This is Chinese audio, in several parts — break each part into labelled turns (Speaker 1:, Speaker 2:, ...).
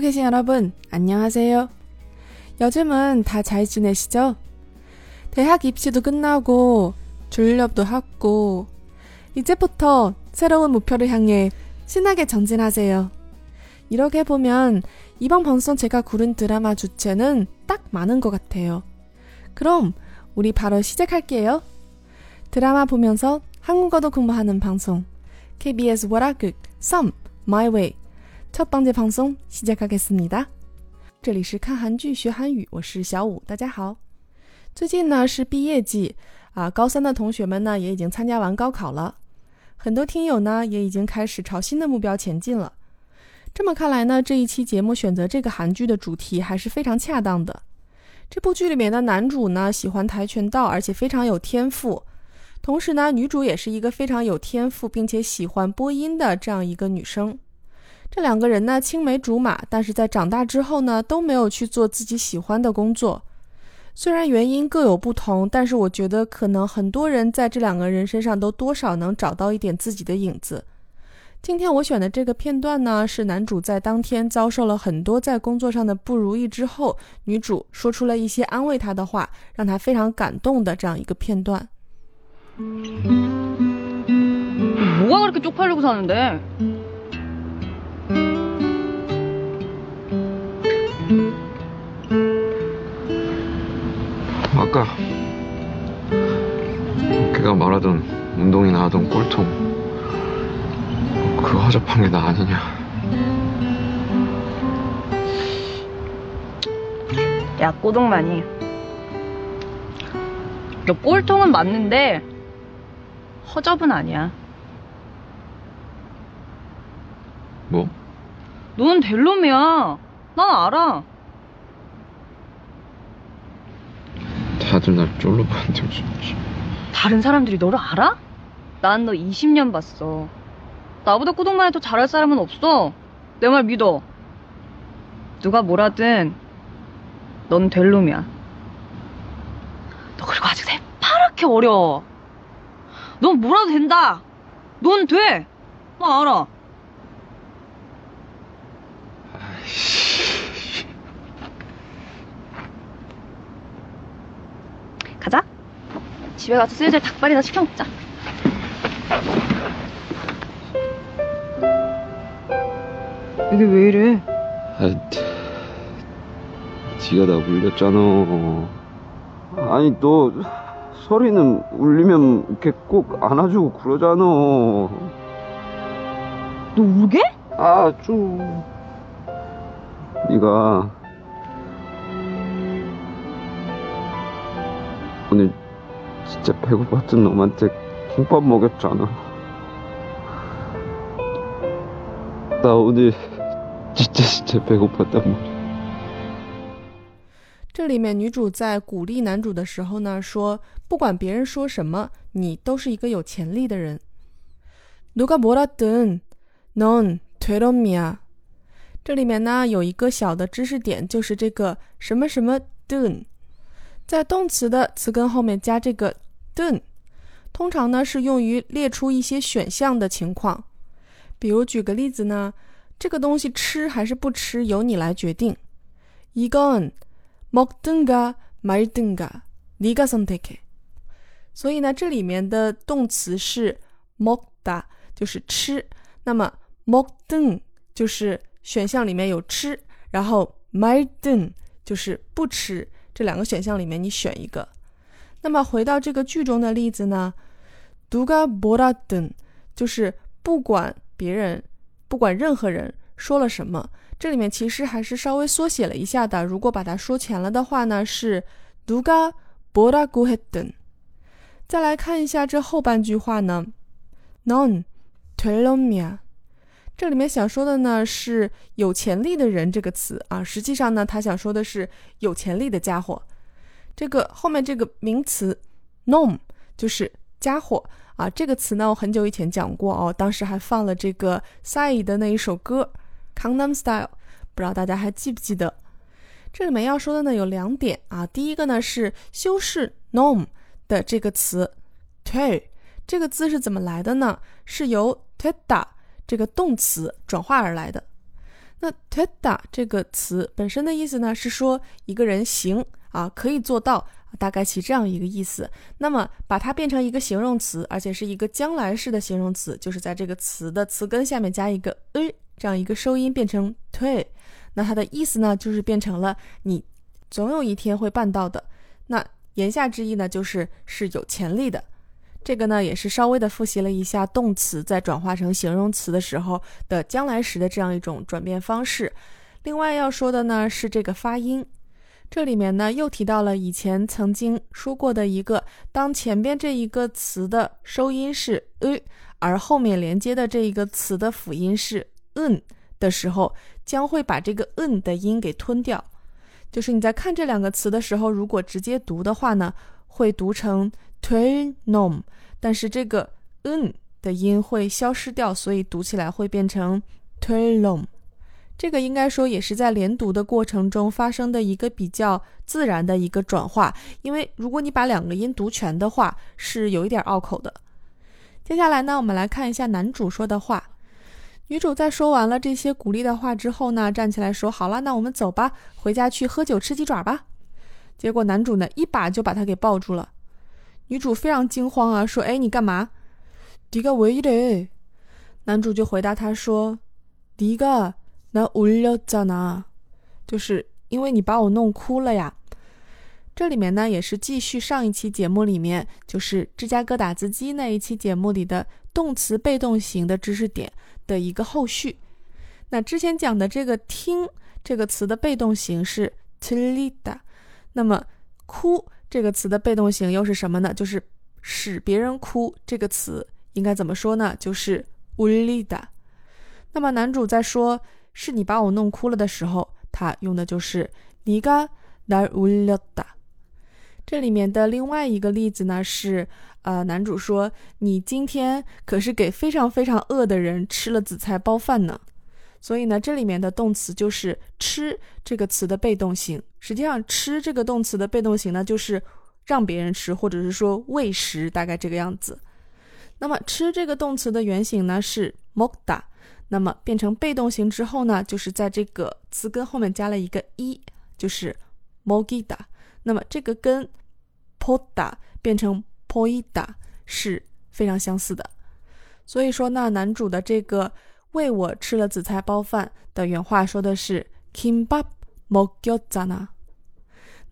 Speaker 1: 듣고 계신 여러분, 안녕하세요. 요즘은 다 잘 지내시죠? 대학 입시도 끝나고 졸업도 하고 이제부터 새로운 목표를 향해 신나게 전진하세요. 이렇게 보면 이번 방송 제가 고른 드라마 주제는 딱 많은 것 같아요. 그럼 우리 바로 시작할게요. 드라마 보면서 한국어도 공부하는 방송 KBS 월화극 Some My Way 첫 번째 방송 시작하겠습니다. 这里是看韩剧学韩语，我是小五，大家好。最近呢是毕业季啊，高三的同学们呢也已经参加完高考了，很多听友呢也已经开始朝新的目标前进了。这么看来呢，这一期节目选择这个韩剧的主题还是非常恰当的。这部剧里面的男主呢喜欢跆拳道，而且非常有天赋。同时呢，女主也是一个非常有天赋并且喜欢播音的这样一个女生。 这两个人呢青梅竹马，但是在长大之后呢都没有去做自己喜欢的工作。虽然原因各有不同，但是我觉得可能很多人在这两个人身上都多少能找到一点自己的影子。今天我选的这个片段呢，是男主在当天遭受了很多在工作上的不如意之后，女主说出了一些安慰他的话，让他非常感动的这样一个片段。
Speaker 2: 뭐가 그렇게 쪽팔리고 사는데?
Speaker 3: 아까 걔가 말하던 운동이나 하던 꼴통 그거 허접한 게 나 아니냐.
Speaker 2: 야 꼬동만이. 너 꼴통은 맞는데 허접은 아니야.
Speaker 3: 뭐?
Speaker 2: 너는 될 놈이야. 난 알아
Speaker 3: 다들 날 쫄로 봤는데 무슨
Speaker 2: 다른 사람들이 너를 알아? 난 너 20년 봤어. 나보다 꼬동만이 더 잘할 사람은 없어. 내 말 믿어. 누가 뭐라든 넌 될 놈이야. 너 그리고 아직 새파랗게 어려. 넌 뭐라도 된다. 넌 돼! 나 알아 가자 집에 가서 슬슬 닭발이나 시켜 먹자. 이게 왜 이래?
Speaker 3: 아, 지가 나 울렸잖아. 아니 너 서리는 울리면 이렇게 꼭 안아주고 그러잖아.
Speaker 2: 너 울게?
Speaker 3: 아 좀. 네가 오늘 진짜 배고팠던 놈한테 김밥 먹였잖아 나 오늘 진짜 진짜 배고팠단 말이야
Speaker 1: 这里面女主在鼓励男主的时候呢，说不管别人说什么，你都是一个有潜力的人。누가뭐라든넌되럼이야。这里面呢有一个小的知识点，就是这个什么什么 dun， 在动词的词根后面加这个 dun，通常呢是用于列出一些选项的情况。比如举个例子呢，这个东西吃还是不吃由你来决定。이건먹든가말든가네가선택해。所以呢，这里面的动词是먹다，就是吃。那么먹든就是选项里面有吃，然后말든就是不吃。 这两个选项里面你选一个，那么回到这个句中的例子呢，Duga Boradan 就是不管别人，不管任何人说了什么，这里面其实还是稍微缩写了一下的，如果把它说全了的话呢，是 Duga Boragueton 再来看一下这后半句话呢，non Telomia。这里面想说的呢是有潜力的人这个词啊，实际上呢他想说的是有潜力的家伙。这个后面这个名词 n o m 就是家伙啊，这个词呢我很久以前讲过哦，当时还放了这个 Psy 的那一首歌。Kangnam Style，不知道大家还记不记得？这里面要说的呢有两点啊。第一个呢是修饰 nom 的这个词 t 这个字是怎么来的呢？是由 teda 这个动词转化而来的。
Speaker 4: 那 teda 这个词本身的意思呢，是说一个人行啊，可以做到，大概其这样一个意思。那么把它变成一个形容词，而且是一个将来式的形容词，就是在这个词的词根下面加一个 e 这样一个收音，变成 te。那它的意思呢，就是变成了你总有一天会办到的。那言下之意呢，就是是有潜力的。这个呢，也是稍微的复习了一下动词在转化成形容词的时候的将来时的这样一种转变方式。另外要说的呢是这个发音，这里面呢又提到了以前曾经说过的一个，当前边这一个词的收音是 u，而后面连接的这一个词的辅音是 n 的时候，将会把这个 n 的音给吞掉。就是你在看这两个词的时候，如果直接读的话呢，会读成 turn nom，但是这个 n 的音会消失掉，所以读起来会变成 turn nom。这个应该说也是在连读的过程中发生的一个比较自然的一个转化，因为如果你把两个音读全的话，是有一点拗口的。接下来呢，我们来看一下男主说的话。女主在说完了这些鼓励的话之后呢，站起来说：“好了，那我们走吧，回家去喝酒吃鸡爪吧。”结果男主呢，一把就把她给抱住了。女主非常惊慌啊，说：“哎，你干嘛？”迪가왜이래男主就回答她说：“迪가나울렸잖아，就是因为你把我弄哭了呀。”这里面呢，也是继续上一期节目里面，就是芝加哥打字机那一期节目里的动词被动型的知识点。的一个后续，那之前讲的这个“听”这个词的被动型是 “tlida”， 那么“哭”这个词的被动型又是什么呢？就是使别人哭这个词应该怎么说呢？就是 “ulida”。那么男主在说“是你把我弄哭了”的时候，他用的就是“니가날울렸다”。这里面的另外一个例子呢是。呃，男主说：“你今天可是给非常非常饿的人吃了紫菜包饭呢。” 所以呢，这里面的动词就是“吃”这个词的被动型。实际上，“吃”这个动词的被动型呢，就是让别人吃，或者是说喂食，大概这个样子。那么，“吃”这个动词的原型呢是 “mogda”，那么变成被动型之后呢，就是在这个词根后面加了一个一，就是 “mogida”。那么这个跟 “poda” 变成 poida 是非常相似的，所以说呢，男主的这个为我吃了紫菜包饭的原话说的是 kimbap mogyozana。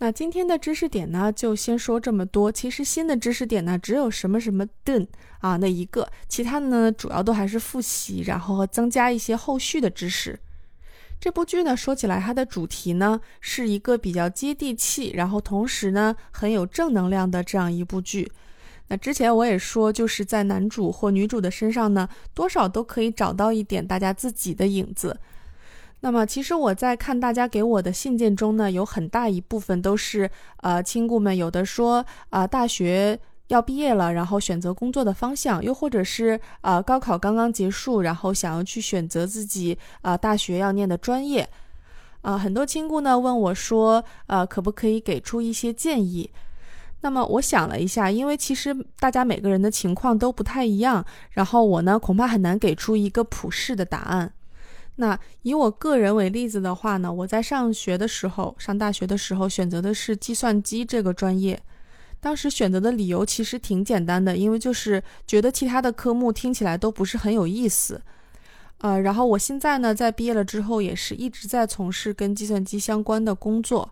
Speaker 4: 那今天的知识点呢，就先说这么多。其实新的知识点呢，只有什么什么 done 啊那一个，其他的呢，主要都还是复习，然后增加一些后续的知识。这部剧呢，说起来它的主题呢，是一个比较接地气，然后同时呢，很有正能量的这样一部剧。那之前我也说，就是在男主或女主的身上呢，多少都可以找到一点大家自己的影子。那么，其实我在看大家给我的信件中呢，有很大一部分都是呃，亲故们有的说啊，大学要毕业了，然后选择工作的方向，又或者是啊，高考刚刚结束，然后想要去选择自己啊大学要念的专业。啊，很多亲故呢问我说，呃，可不可以给出一些建议？那么我想了一下，因为其实大家每个人的情况都不太一样，然后我呢恐怕很难给出一个普世的答案。那以我个人为例子的话呢，我在上学的时候，上大学的时候选择的是计算机这个专业，当时选择的理由其实挺简单的，因为就是觉得其他的科目听起来都不是很有意思。呃，然后我现在呢在毕业了之后，也是一直在从事跟计算机相关的工作。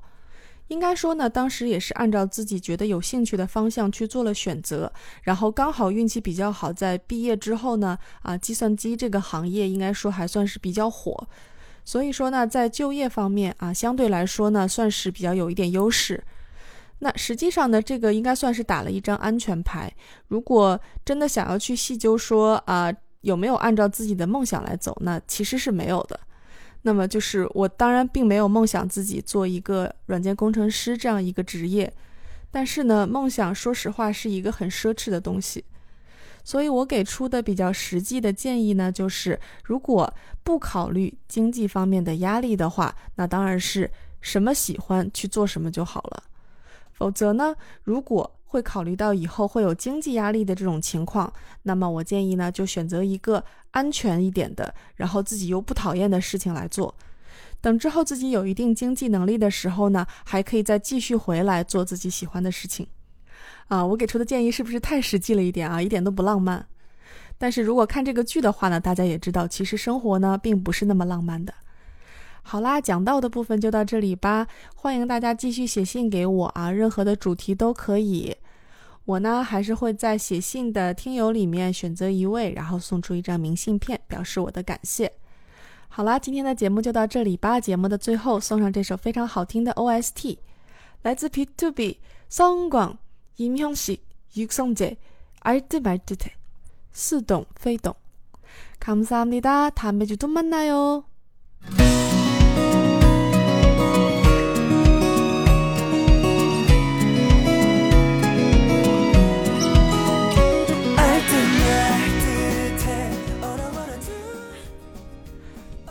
Speaker 4: 应该说呢，当时也是按照自己觉得有兴趣的方向去做了选择，然后刚好运气比较好，在毕业之后呢，啊，计算机这个行业应该说还算是比较火，所以说呢，在就业方面啊，相对来说呢，算是比较有一点优势。那实际上呢，这个应该算是打了一张安全牌。如果真的想要去细究说啊，有没有按照自己的梦想来走，那其实是没有的。那么就是我当然并没有梦想自己做一个软件工程师这样一个职业，但是呢，梦想说实话是一个很奢侈的东西，所以我给出的比较实际的建议呢，就是如果不考虑经济方面的压力的话，那当然是什么喜欢去做什么就好了。否则呢，如果会考虑到以后会有经济压力的这种情况，那么我建议呢，就选择一个安全一点的，然后自己又不讨厌的事情来做。等之后自己有一定经济能力的时候呢，还可以再继续回来做自己喜欢的事情。啊，我给出的建议是不是太实际了一点啊？一点都不浪漫。但是如果看这个剧的话呢，大家也知道，其实生活呢并不是那么浪漫的。好啦，讲到的部分就到这里吧。欢迎大家继续写信给我啊，任何的主题都可以。我呢还是会在写信的听友里面选择一位，然后送出一张明信片，表示我的感谢。好啦，今天的节目就到这里吧。节目的最后送上这首非常好听的 OST，来自 P to B，성광임형식육성재알듯말듯해似懂非懂。감사합니다 다음주또만나요